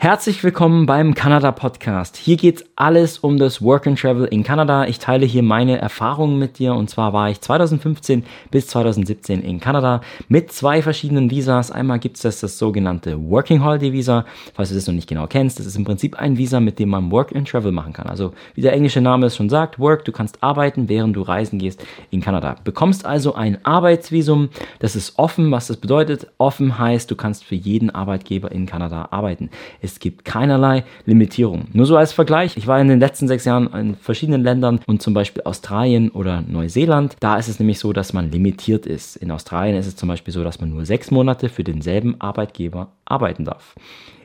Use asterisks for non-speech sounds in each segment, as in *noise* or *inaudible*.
Herzlich willkommen beim Kanada Podcast. Hier geht's alles um das Work and Travel in Kanada. Ich teile hier meine Erfahrungen mit dir und zwar war ich 2015 bis 2017 in Kanada mit zwei verschiedenen Visas. Einmal gibt's das, das sogenannte Working Holiday Visa. Falls du das noch nicht genau kennst, das ist im Prinzip ein Visa, mit dem man Work and Travel machen kann. Also wie der englische Name es schon sagt, Work, du kannst arbeiten, während du reisen gehst in Kanada. Bekommst also ein Arbeitsvisum. Das ist offen. Was das bedeutet? Offen heißt, du kannst für jeden Arbeitgeber in Kanada arbeiten. Gibt keinerlei Limitierung. Nur so als Vergleich, ich war in den letzten sechs Jahren in verschiedenen Ländern und zum Beispiel Australien oder Neuseeland. Da ist es nämlich so, dass man limitiert ist. In Australien ist es zum Beispiel so, dass man nur sechs Monate für denselben Arbeitgeber arbeiten darf.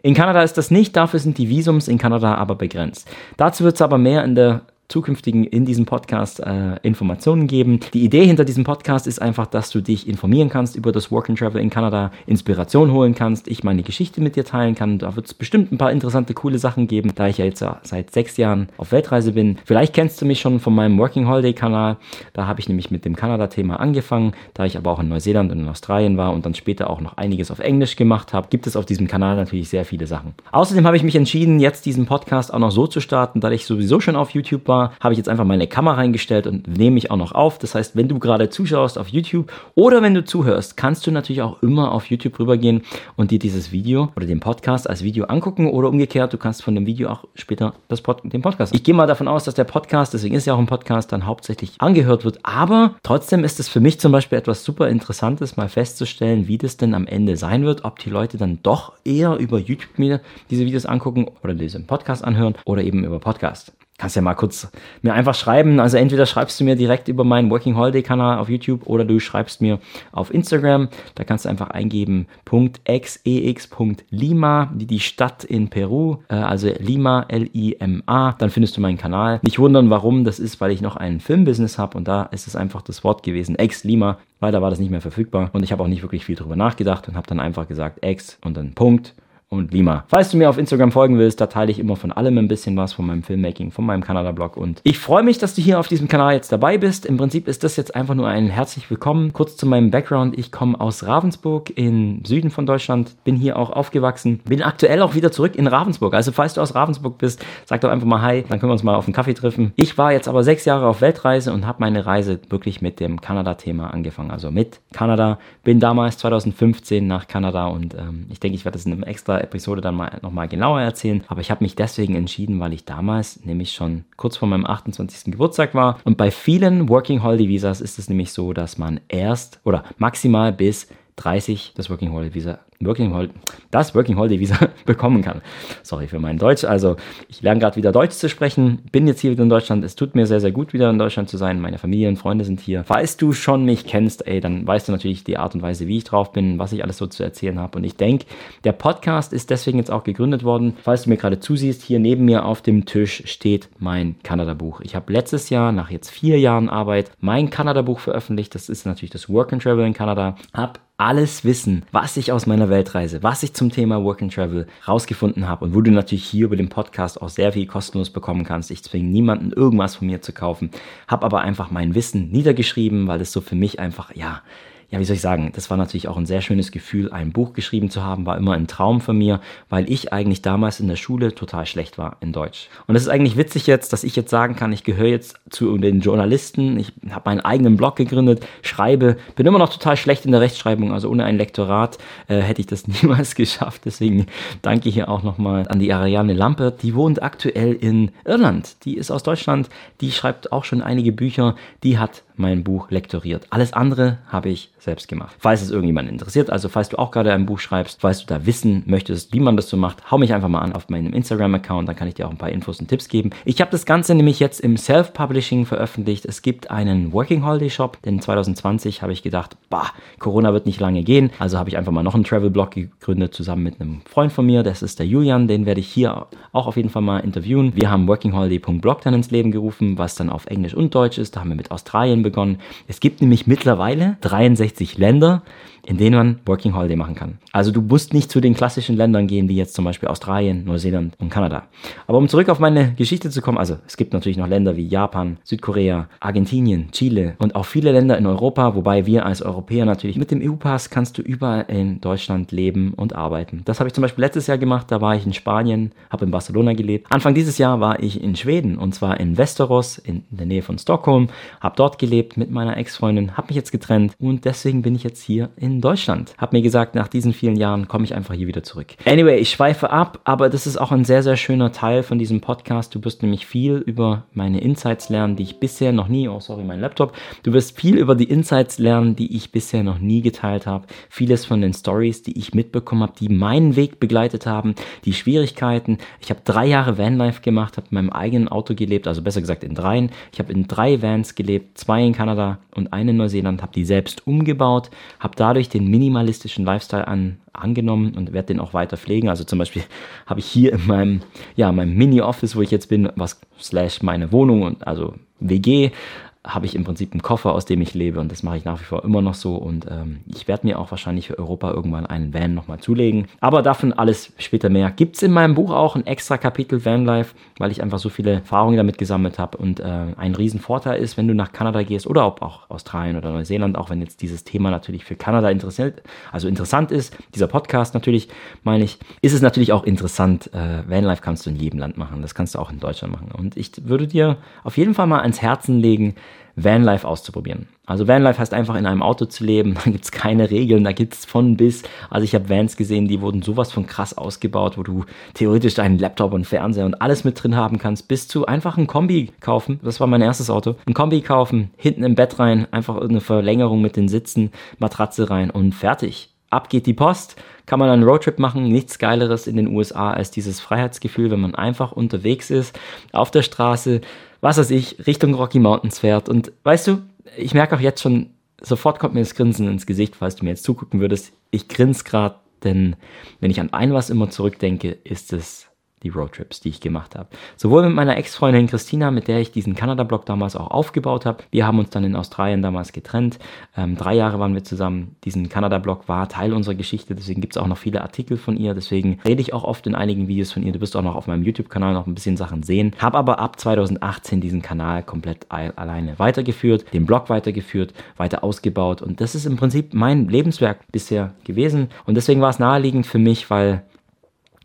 In Kanada ist das nicht, dafür sind die Visums in Kanada aber begrenzt. Dazu wird es aber mehr in der zukünftigen in diesem Podcast äh, Informationen geben. Die Idee hinter diesem Podcast ist einfach, dass du dich informieren kannst über das Work and Travel in Kanada, Inspiration holen kannst, ich meine Geschichte mit dir teilen kann. Da wird es bestimmt ein paar interessante, coole Sachen geben, da ich ja jetzt seit sechs Jahren auf Weltreise bin. Vielleicht kennst du mich schon von meinem Working Holiday Kanal. Da habe ich nämlich mit dem Kanada-Thema angefangen, da ich aber auch in Neuseeland und in Australien war und dann später auch noch einiges auf Englisch gemacht habe, gibt es auf diesem Kanal natürlich sehr viele Sachen. Außerdem habe ich mich entschieden, jetzt diesen Podcast auch noch so zu starten, da ich sowieso schon auf YouTube war war, habe ich jetzt einfach meine Kamera reingestellt und nehme mich auch noch auf. Das heißt, wenn du gerade zuschaust auf YouTube oder wenn du zuhörst, kannst du natürlich auch immer auf YouTube rübergehen und dir dieses Video oder den Podcast als Video angucken oder umgekehrt, du kannst von dem Video auch später das Pod den Podcast. Ich gehe mal davon aus, dass der Podcast, deswegen ist ja auch ein Podcast, dann hauptsächlich angehört wird, aber trotzdem ist es für mich zum Beispiel etwas super Interessantes, mal festzustellen, wie das denn am Ende sein wird, ob die Leute dann doch eher über YouTube mir diese Videos angucken oder diesen Podcast anhören oder eben über Podcast kannst ja mal kurz mir einfach schreiben. Also entweder schreibst du mir direkt über meinen Working Holiday Kanal auf YouTube oder du schreibst mir auf Instagram. Da kannst du einfach eingeben .xex.lima, die Stadt in Peru, äh, also Lima, L-I-M-A. Dann findest du meinen Kanal. Nicht wundern, warum. Das ist, weil ich noch ein Filmbusiness habe und da ist es einfach das Wort gewesen, ex-Lima. Leider war das nicht mehr verfügbar und ich habe auch nicht wirklich viel drüber nachgedacht und habe dann einfach gesagt ex und dann Punkt und Lima. Falls du mir auf Instagram folgen willst, da teile ich immer von allem ein bisschen was, von meinem Filmmaking, von meinem Kanada-Blog. Und ich freue mich, dass du hier auf diesem Kanal jetzt dabei bist. Im Prinzip ist das jetzt einfach nur ein herzlich willkommen. Kurz zu meinem Background. Ich komme aus Ravensburg im Süden von Deutschland, bin hier auch aufgewachsen, bin aktuell auch wieder zurück in Ravensburg. Also falls du aus Ravensburg bist, sag doch einfach mal Hi, dann können wir uns mal auf einen Kaffee treffen. Ich war jetzt aber sechs Jahre auf Weltreise und habe meine Reise wirklich mit dem Kanada-Thema angefangen. Also mit Kanada. Bin damals 2015 nach Kanada und ähm, ich denke, ich werde das in einem extra Episode dann mal nochmal genauer erzählen. Aber ich habe mich deswegen entschieden, weil ich damals nämlich schon kurz vor meinem 28. Geburtstag war. Und bei vielen Working Holiday Visas ist es nämlich so, dass man erst oder maximal bis 30 das Working Holiday Visa Working Holiday, das Working Holiday Visa *laughs* bekommen kann. Sorry für mein Deutsch. Also ich lerne gerade wieder Deutsch zu sprechen, bin jetzt hier wieder in Deutschland. Es tut mir sehr, sehr gut, wieder in Deutschland zu sein. Meine Familie und Freunde sind hier. Falls du schon mich kennst, ey, dann weißt du natürlich die Art und Weise, wie ich drauf bin, was ich alles so zu erzählen habe. Und ich denke, der Podcast ist deswegen jetzt auch gegründet worden. Falls du mir gerade zusiehst, hier neben mir auf dem Tisch steht mein Kanada-Buch. Ich habe letztes Jahr, nach jetzt vier Jahren Arbeit, mein Kanada-Buch veröffentlicht. Das ist natürlich das Work and Travel in Kanada. Hab alles Wissen, was ich aus meiner Weltreise, was ich zum Thema Work and Travel rausgefunden habe und wo du natürlich hier über den Podcast auch sehr viel kostenlos bekommen kannst. Ich zwinge niemanden irgendwas von mir zu kaufen, habe aber einfach mein Wissen niedergeschrieben, weil es so für mich einfach, ja, ja, wie soll ich sagen, das war natürlich auch ein sehr schönes Gefühl, ein Buch geschrieben zu haben, war immer ein Traum von mir, weil ich eigentlich damals in der Schule total schlecht war in Deutsch. Und es ist eigentlich witzig jetzt, dass ich jetzt sagen kann, ich gehöre jetzt zu den Journalisten, ich habe meinen eigenen Blog gegründet, schreibe, bin immer noch total schlecht in der Rechtschreibung, also ohne ein Lektorat äh, hätte ich das *laughs* niemals geschafft. Deswegen danke hier auch nochmal an die Ariane Lampert, die wohnt aktuell in Irland, die ist aus Deutschland, die schreibt auch schon einige Bücher, die hat mein Buch lektoriert. Alles andere habe ich selbst gemacht. Falls es irgendjemand interessiert, also falls du auch gerade ein Buch schreibst, falls du da wissen möchtest, wie man das so macht, hau mich einfach mal an auf meinem Instagram-Account, dann kann ich dir auch ein paar Infos und Tipps geben. Ich habe das Ganze nämlich jetzt im Self-Publishing veröffentlicht. Es gibt einen Working Holiday Shop, denn 2020 habe ich gedacht, bah, Corona wird nicht lange gehen, also habe ich einfach mal noch einen Travel-Blog gegründet, zusammen mit einem Freund von mir, das ist der Julian, den werde ich hier auch auf jeden Fall mal interviewen. Wir haben workingholiday.blog dann ins Leben gerufen, was dann auf Englisch und Deutsch ist. Da haben wir mit Australien begonnen. Es gibt nämlich mittlerweile 63 Länder, in denen man Working Holiday machen kann. Also du musst nicht zu den klassischen Ländern gehen, wie jetzt zum Beispiel Australien, Neuseeland und Kanada. Aber um zurück auf meine Geschichte zu kommen, also es gibt natürlich noch Länder wie Japan, Südkorea, Argentinien, Chile und auch viele Länder in Europa, wobei wir als Europäer natürlich mit dem EU-Pass kannst du überall in Deutschland leben und arbeiten. Das habe ich zum Beispiel letztes Jahr gemacht, da war ich in Spanien, habe in Barcelona gelebt. Anfang dieses Jahr war ich in Schweden und zwar in Västerås in der Nähe von Stockholm, habe dort gelebt mit meiner Ex-Freundin, habe mich jetzt getrennt und deswegen bin ich jetzt hier in Deutschland. Habe mir gesagt, nach diesen vielen Jahren komme ich einfach hier wieder zurück. Anyway, ich schweife ab, aber das ist auch ein sehr, sehr schöner Teil von diesem Podcast. Du wirst nämlich viel über meine Insights lernen, die ich bisher noch nie, oh sorry, mein Laptop, du wirst viel über die Insights lernen, die ich bisher noch nie geteilt habe. Vieles von den Stories, die ich mitbekommen habe, die meinen Weg begleitet haben, die Schwierigkeiten. Ich habe drei Jahre Vanlife gemacht, habe in meinem eigenen Auto gelebt, also besser gesagt in dreien. Ich habe in drei Vans gelebt, zwei in Kanada und eine in Neuseeland, habe die selbst umgebaut, habe dadurch den minimalistischen Lifestyle an, angenommen und werde den auch weiter pflegen. Also zum Beispiel *laughs* habe ich hier in meinem, ja, meinem Mini-Office, wo ich jetzt bin, was slash meine Wohnung und also WG, habe ich im Prinzip einen Koffer, aus dem ich lebe und das mache ich nach wie vor immer noch so und ähm, ich werde mir auch wahrscheinlich für Europa irgendwann einen Van nochmal zulegen. Aber davon alles später mehr. Gibt es in meinem Buch auch ein extra Kapitel Vanlife, weil ich einfach so viele Erfahrungen damit gesammelt habe und äh, ein Riesenvorteil ist, wenn du nach Kanada gehst oder ob auch Australien oder Neuseeland, auch wenn jetzt dieses Thema natürlich für Kanada interessiert, also interessant ist, dieser Podcast natürlich, meine ich, ist es natürlich auch interessant. Äh, Vanlife kannst du in jedem Land machen, das kannst du auch in Deutschland machen und ich würde dir auf jeden Fall mal ans Herzen legen, Vanlife auszuprobieren. Also Vanlife heißt einfach in einem Auto zu leben, *laughs* da gibt es keine Regeln, da gibt es von bis. Also ich habe Vans gesehen, die wurden sowas von krass ausgebaut, wo du theoretisch deinen Laptop und Fernseher und alles mit drin haben kannst, bis zu einfach ein Kombi kaufen. Das war mein erstes Auto. Ein Kombi kaufen, hinten im Bett rein, einfach eine Verlängerung mit den Sitzen, Matratze rein und fertig. Ab geht die Post, kann man einen Roadtrip machen. Nichts Geileres in den USA als dieses Freiheitsgefühl, wenn man einfach unterwegs ist, auf der Straße, was weiß ich, Richtung Rocky Mountains fährt. Und weißt du, ich merke auch jetzt schon, sofort kommt mir das Grinsen ins Gesicht, falls du mir jetzt zugucken würdest. Ich grinse gerade, denn wenn ich an ein was immer zurückdenke, ist es die Roadtrips, die ich gemacht habe. Sowohl mit meiner Ex-Freundin Christina, mit der ich diesen Kanada-Blog damals auch aufgebaut habe. Wir haben uns dann in Australien damals getrennt. Ähm, drei Jahre waren wir zusammen. Diesen Kanada-Blog war Teil unserer Geschichte, deswegen gibt es auch noch viele Artikel von ihr. Deswegen rede ich auch oft in einigen Videos von ihr. Du wirst auch noch auf meinem YouTube-Kanal noch ein bisschen Sachen sehen. Habe aber ab 2018 diesen Kanal komplett alleine weitergeführt, den Blog weitergeführt, weiter ausgebaut. Und das ist im Prinzip mein Lebenswerk bisher gewesen. Und deswegen war es naheliegend für mich, weil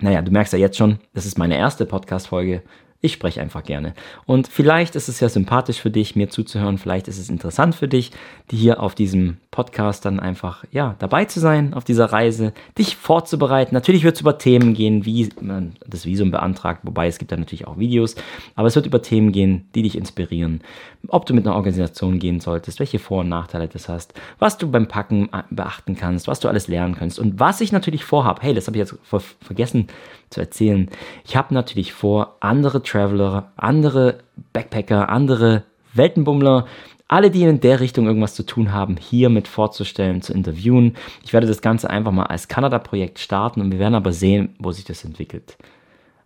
naja, du merkst ja jetzt schon, das ist meine erste Podcast-Folge. Ich spreche einfach gerne. Und vielleicht ist es ja sympathisch für dich, mir zuzuhören. Vielleicht ist es interessant für dich, hier auf diesem Podcast dann einfach, ja, dabei zu sein, auf dieser Reise, dich vorzubereiten. Natürlich wird es über Themen gehen, wie man das Visum beantragt, wobei es gibt da natürlich auch Videos. Aber es wird über Themen gehen, die dich inspirieren. Ob du mit einer Organisation gehen solltest, welche Vor- und Nachteile das hast, was du beim Packen beachten kannst, was du alles lernen kannst. Und was ich natürlich vorhabe, hey, das habe ich jetzt ver vergessen zu erzählen. Ich habe natürlich vor, andere Traveler, andere Backpacker, andere Weltenbummler, alle, die in der Richtung irgendwas zu tun haben, hier mit vorzustellen, zu interviewen. Ich werde das Ganze einfach mal als Kanada-Projekt starten und wir werden aber sehen, wo sich das entwickelt.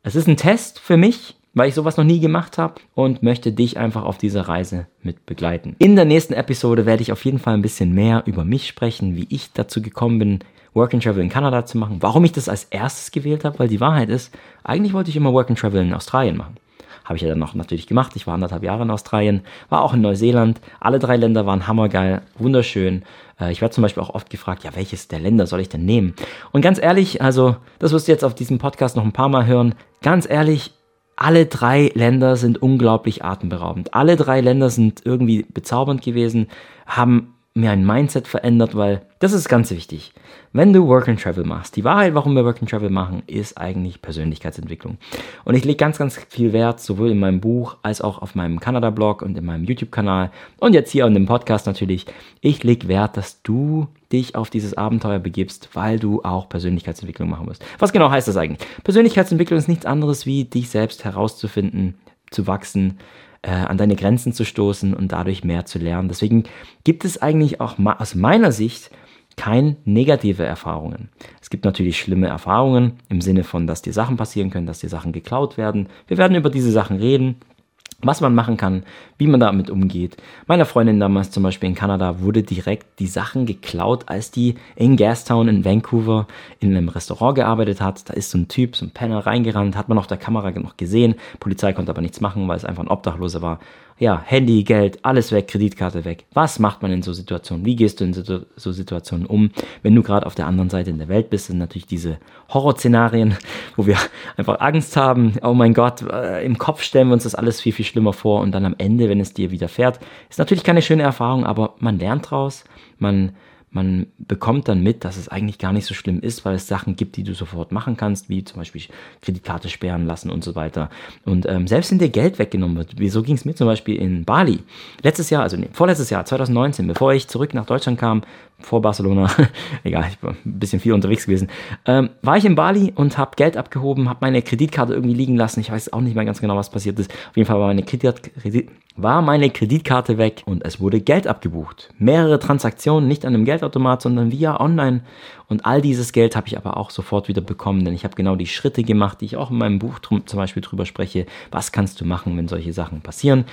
Es ist ein Test für mich, weil ich sowas noch nie gemacht habe und möchte dich einfach auf dieser Reise mit begleiten. In der nächsten Episode werde ich auf jeden Fall ein bisschen mehr über mich sprechen, wie ich dazu gekommen bin, Work and Travel in Kanada zu machen. Warum ich das als erstes gewählt habe, weil die Wahrheit ist, eigentlich wollte ich immer Work and Travel in Australien machen. Habe ich ja dann noch natürlich gemacht. Ich war anderthalb Jahre in Australien, war auch in Neuseeland. Alle drei Länder waren hammergeil, wunderschön. Äh, ich werde zum Beispiel auch oft gefragt, ja, welches der Länder soll ich denn nehmen? Und ganz ehrlich, also, das wirst du jetzt auf diesem Podcast noch ein paar Mal hören. Ganz ehrlich, alle drei Länder sind unglaublich atemberaubend. Alle drei Länder sind irgendwie bezaubernd gewesen, haben mir ein Mindset verändert, weil das ist ganz wichtig. Wenn du Work and Travel machst, die Wahrheit, warum wir Work and Travel machen, ist eigentlich Persönlichkeitsentwicklung. Und ich lege ganz, ganz viel Wert, sowohl in meinem Buch als auch auf meinem Kanada-Blog und in meinem YouTube-Kanal und jetzt hier an dem Podcast natürlich. Ich lege Wert, dass du dich auf dieses Abenteuer begibst, weil du auch Persönlichkeitsentwicklung machen musst. Was genau heißt das eigentlich? Persönlichkeitsentwicklung ist nichts anderes, wie dich selbst herauszufinden, zu wachsen, äh, an deine Grenzen zu stoßen und dadurch mehr zu lernen. Deswegen gibt es eigentlich auch aus meiner Sicht keine negative Erfahrungen. Es gibt natürlich schlimme Erfahrungen im Sinne von, dass dir Sachen passieren können, dass dir Sachen geklaut werden. Wir werden über diese Sachen reden. Was man machen kann, wie man damit umgeht. Meiner Freundin damals zum Beispiel in Kanada wurde direkt die Sachen geklaut, als die in Gastown in Vancouver in einem Restaurant gearbeitet hat. Da ist so ein Typ, so ein Penner reingerannt, hat man auf der Kamera noch gesehen. Polizei konnte aber nichts machen, weil es einfach ein Obdachloser war ja, Handy, Geld, alles weg, Kreditkarte weg. Was macht man in so Situationen? Wie gehst du in so Situationen um? Wenn du gerade auf der anderen Seite in der Welt bist, sind natürlich diese Horrorszenarien, *laughs* wo wir einfach Angst haben. Oh mein Gott, äh, im Kopf stellen wir uns das alles viel, viel schlimmer vor und dann am Ende, wenn es dir widerfährt, ist natürlich keine schöne Erfahrung, aber man lernt draus, man man bekommt dann mit, dass es eigentlich gar nicht so schlimm ist, weil es Sachen gibt, die du sofort machen kannst, wie zum Beispiel Kreditkarte sperren lassen und so weiter. Und ähm, selbst wenn dir Geld weggenommen wird, wieso ging es mir zum Beispiel in Bali? Letztes Jahr, also nee, vorletztes Jahr, 2019, bevor ich zurück nach Deutschland kam, vor Barcelona, *laughs* egal, ich war ein bisschen viel unterwegs gewesen, ähm, war ich in Bali und habe Geld abgehoben, habe meine Kreditkarte irgendwie liegen lassen. Ich weiß auch nicht mehr ganz genau, was passiert ist. Auf jeden Fall war meine, Kredit, Kredit, war meine Kreditkarte weg und es wurde Geld abgebucht. Mehrere Transaktionen, nicht an einem Geldautomat, sondern via online. Und all dieses Geld habe ich aber auch sofort wieder bekommen, denn ich habe genau die Schritte gemacht, die ich auch in meinem Buch drum, zum Beispiel drüber spreche. Was kannst du machen, wenn solche Sachen passieren?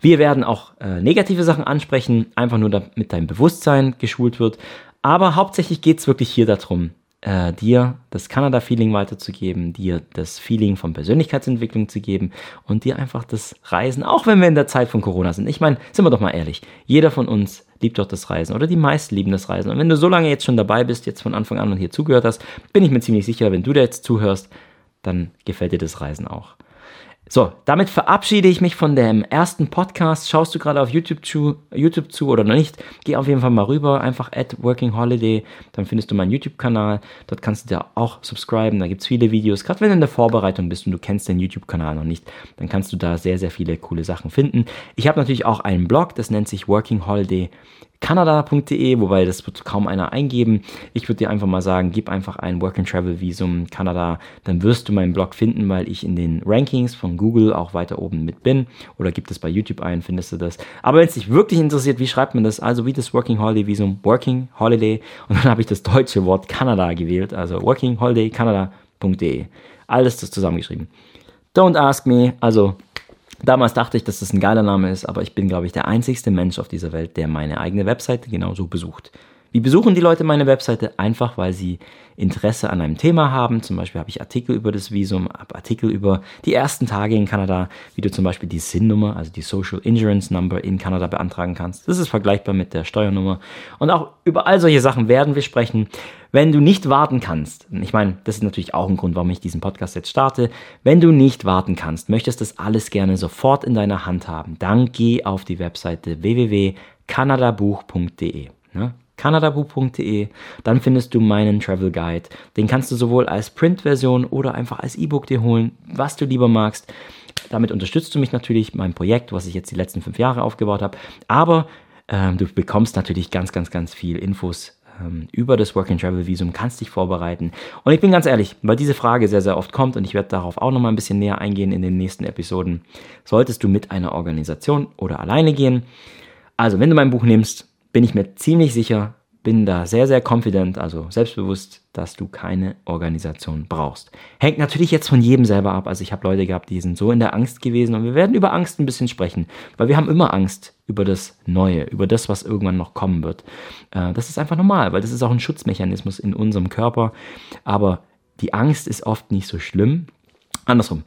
Wir werden auch äh, negative Sachen ansprechen, einfach nur damit dein Bewusstsein geschult wird. Aber hauptsächlich geht es wirklich hier darum, äh, dir das Kanada-Feeling weiterzugeben, dir das Feeling von Persönlichkeitsentwicklung zu geben und dir einfach das Reisen, auch wenn wir in der Zeit von Corona sind. Ich meine, sind wir doch mal ehrlich, jeder von uns liebt doch das Reisen oder die meisten lieben das Reisen. Und wenn du so lange jetzt schon dabei bist, jetzt von Anfang an und hier zugehört hast, bin ich mir ziemlich sicher, wenn du da jetzt zuhörst, dann gefällt dir das Reisen auch. So, damit verabschiede ich mich von dem ersten Podcast. Schaust du gerade auf YouTube zu, YouTube zu oder noch nicht? Geh auf jeden Fall mal rüber, einfach at Working Holiday, dann findest du meinen YouTube-Kanal. Dort kannst du dir auch subscriben, da gibt es viele Videos. Gerade wenn du in der Vorbereitung bist und du kennst den YouTube-Kanal noch nicht, dann kannst du da sehr, sehr viele coole Sachen finden. Ich habe natürlich auch einen Blog, das nennt sich Working Holiday Kanada.de, wobei das wird kaum einer eingeben. Ich würde dir einfach mal sagen, gib einfach ein Work and Travel Visum Kanada, dann wirst du meinen Blog finden, weil ich in den Rankings von Google auch weiter oben mit bin. Oder gib es bei YouTube ein, findest du das. Aber wenn es dich wirklich interessiert, wie schreibt man das? Also wie das Working Holiday Visum, Working Holiday und dann habe ich das deutsche Wort Kanada gewählt, also Working Holiday Kanada.de. Alles das zusammengeschrieben. Don't ask me, also Damals dachte ich, dass das ein geiler Name ist, aber ich bin, glaube ich, der einzigste Mensch auf dieser Welt, der meine eigene Webseite genauso besucht. Wie besuchen die Leute meine Webseite? Einfach, weil sie Interesse an einem Thema haben. Zum Beispiel habe ich Artikel über das Visum, habe Artikel über die ersten Tage in Kanada, wie du zum Beispiel die SIN-Nummer, also die Social Insurance Number in Kanada beantragen kannst. Das ist vergleichbar mit der Steuernummer. Und auch über all solche Sachen werden wir sprechen. Wenn du nicht warten kannst, ich meine, das ist natürlich auch ein Grund, warum ich diesen Podcast jetzt starte. Wenn du nicht warten kannst, möchtest das alles gerne sofort in deiner Hand haben, dann geh auf die Webseite www.kanadabuch.de. Ne? kanadabu.de. Dann findest du meinen Travel Guide. Den kannst du sowohl als Print-Version oder einfach als E-Book dir holen, was du lieber magst. Damit unterstützt du mich natürlich, mein Projekt, was ich jetzt die letzten fünf Jahre aufgebaut habe. Aber ähm, du bekommst natürlich ganz, ganz, ganz viel Infos ähm, über das Work and Travel Visum, kannst dich vorbereiten. Und ich bin ganz ehrlich, weil diese Frage sehr, sehr oft kommt und ich werde darauf auch nochmal ein bisschen näher eingehen in den nächsten Episoden. Solltest du mit einer Organisation oder alleine gehen? Also, wenn du mein Buch nimmst, bin ich mir ziemlich sicher, bin da sehr, sehr confident, also selbstbewusst, dass du keine Organisation brauchst. Hängt natürlich jetzt von jedem selber ab. Also ich habe Leute gehabt, die sind so in der Angst gewesen und wir werden über Angst ein bisschen sprechen, weil wir haben immer Angst über das Neue, über das, was irgendwann noch kommen wird. Äh, das ist einfach normal, weil das ist auch ein Schutzmechanismus in unserem Körper. Aber die Angst ist oft nicht so schlimm. Andersrum.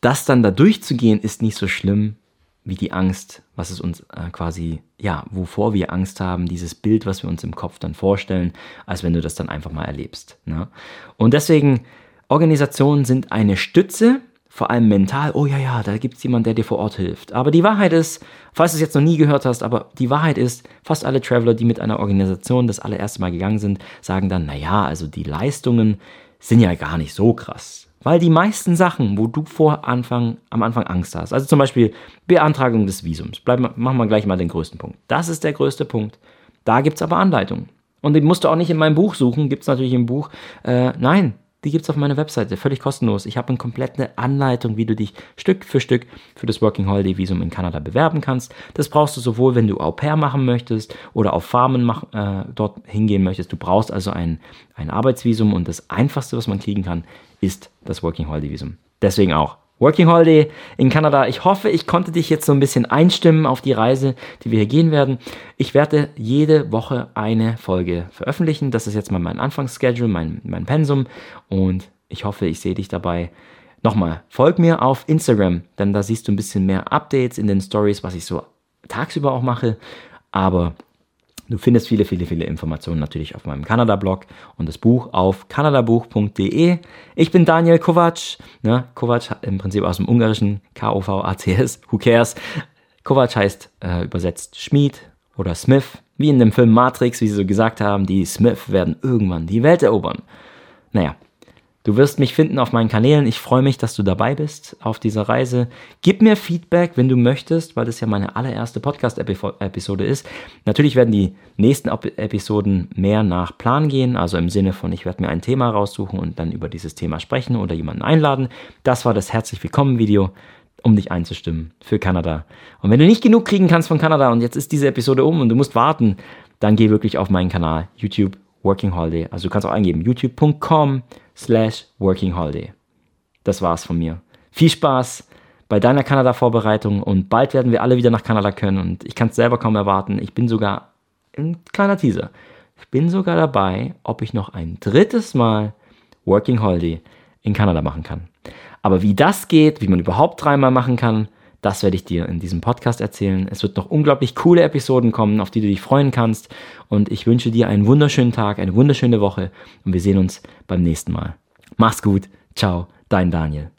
Das dann da durchzugehen ist nicht so schlimm, wie die Angst, was es uns äh, quasi, ja, wovor wir Angst haben, dieses Bild, was wir uns im Kopf dann vorstellen, als wenn du das dann einfach mal erlebst. Ne? Und deswegen, Organisationen sind eine Stütze, vor allem mental. Oh ja, ja, da gibt es jemanden, der dir vor Ort hilft. Aber die Wahrheit ist, falls du es jetzt noch nie gehört hast, aber die Wahrheit ist, fast alle Traveler, die mit einer Organisation das allererste Mal gegangen sind, sagen dann, naja, also die Leistungen sind ja gar nicht so krass. Weil die meisten Sachen, wo du vor Anfang, am Anfang Angst hast, also zum Beispiel Beantragung des Visums, bleib, machen wir gleich mal den größten Punkt. Das ist der größte Punkt. Da gibt es aber Anleitungen. Und die musst du auch nicht in meinem Buch suchen, gibt es natürlich im Buch. Äh, nein, die gibt es auf meiner Webseite, völlig kostenlos. Ich habe eine komplette Anleitung, wie du dich Stück für Stück für das Working Holiday Visum in Kanada bewerben kannst. Das brauchst du sowohl, wenn du Au pair machen möchtest oder auf Farmen mach, äh, dort hingehen möchtest. Du brauchst also ein, ein Arbeitsvisum und das Einfachste, was man kriegen kann, ist das Working Holiday Visum. Deswegen auch Working Holiday in Kanada. Ich hoffe, ich konnte dich jetzt so ein bisschen einstimmen auf die Reise, die wir hier gehen werden. Ich werde jede Woche eine Folge veröffentlichen. Das ist jetzt mal mein Anfangsschedule, mein, mein Pensum. Und ich hoffe, ich sehe dich dabei. Nochmal, folg mir auf Instagram, denn da siehst du ein bisschen mehr Updates in den Stories, was ich so tagsüber auch mache. Aber Du findest viele, viele, viele Informationen natürlich auf meinem Kanada-Blog und das Buch auf kanadabuch.de. Ich bin Daniel Kovac. Ne? Kovac im Prinzip aus dem Ungarischen, K-O-V-A-C-S, who cares? Kovac heißt äh, übersetzt Schmied oder Smith, wie in dem Film Matrix, wie sie so gesagt haben, die Smith werden irgendwann die Welt erobern. Naja, Du wirst mich finden auf meinen Kanälen. Ich freue mich, dass du dabei bist auf dieser Reise. Gib mir Feedback, wenn du möchtest, weil das ja meine allererste Podcast-Episode ist. Natürlich werden die nächsten Episoden mehr nach Plan gehen, also im Sinne von, ich werde mir ein Thema raussuchen und dann über dieses Thema sprechen oder jemanden einladen. Das war das Herzlich Willkommen-Video um dich einzustimmen für Kanada. Und wenn du nicht genug kriegen kannst von Kanada und jetzt ist diese Episode um und du musst warten, dann geh wirklich auf meinen Kanal YouTube Working Holiday. Also du kannst auch eingeben youtube.com slash Working Holiday. Das war's von mir. Viel Spaß bei deiner Kanada-Vorbereitung und bald werden wir alle wieder nach Kanada können und ich kann es selber kaum erwarten. Ich bin sogar, ein kleiner Teaser, ich bin sogar dabei, ob ich noch ein drittes Mal Working Holiday in Kanada machen kann. Aber wie das geht, wie man überhaupt dreimal machen kann, das werde ich dir in diesem Podcast erzählen. Es wird noch unglaublich coole Episoden kommen, auf die du dich freuen kannst. Und ich wünsche dir einen wunderschönen Tag, eine wunderschöne Woche und wir sehen uns beim nächsten Mal. Mach's gut. Ciao, dein Daniel.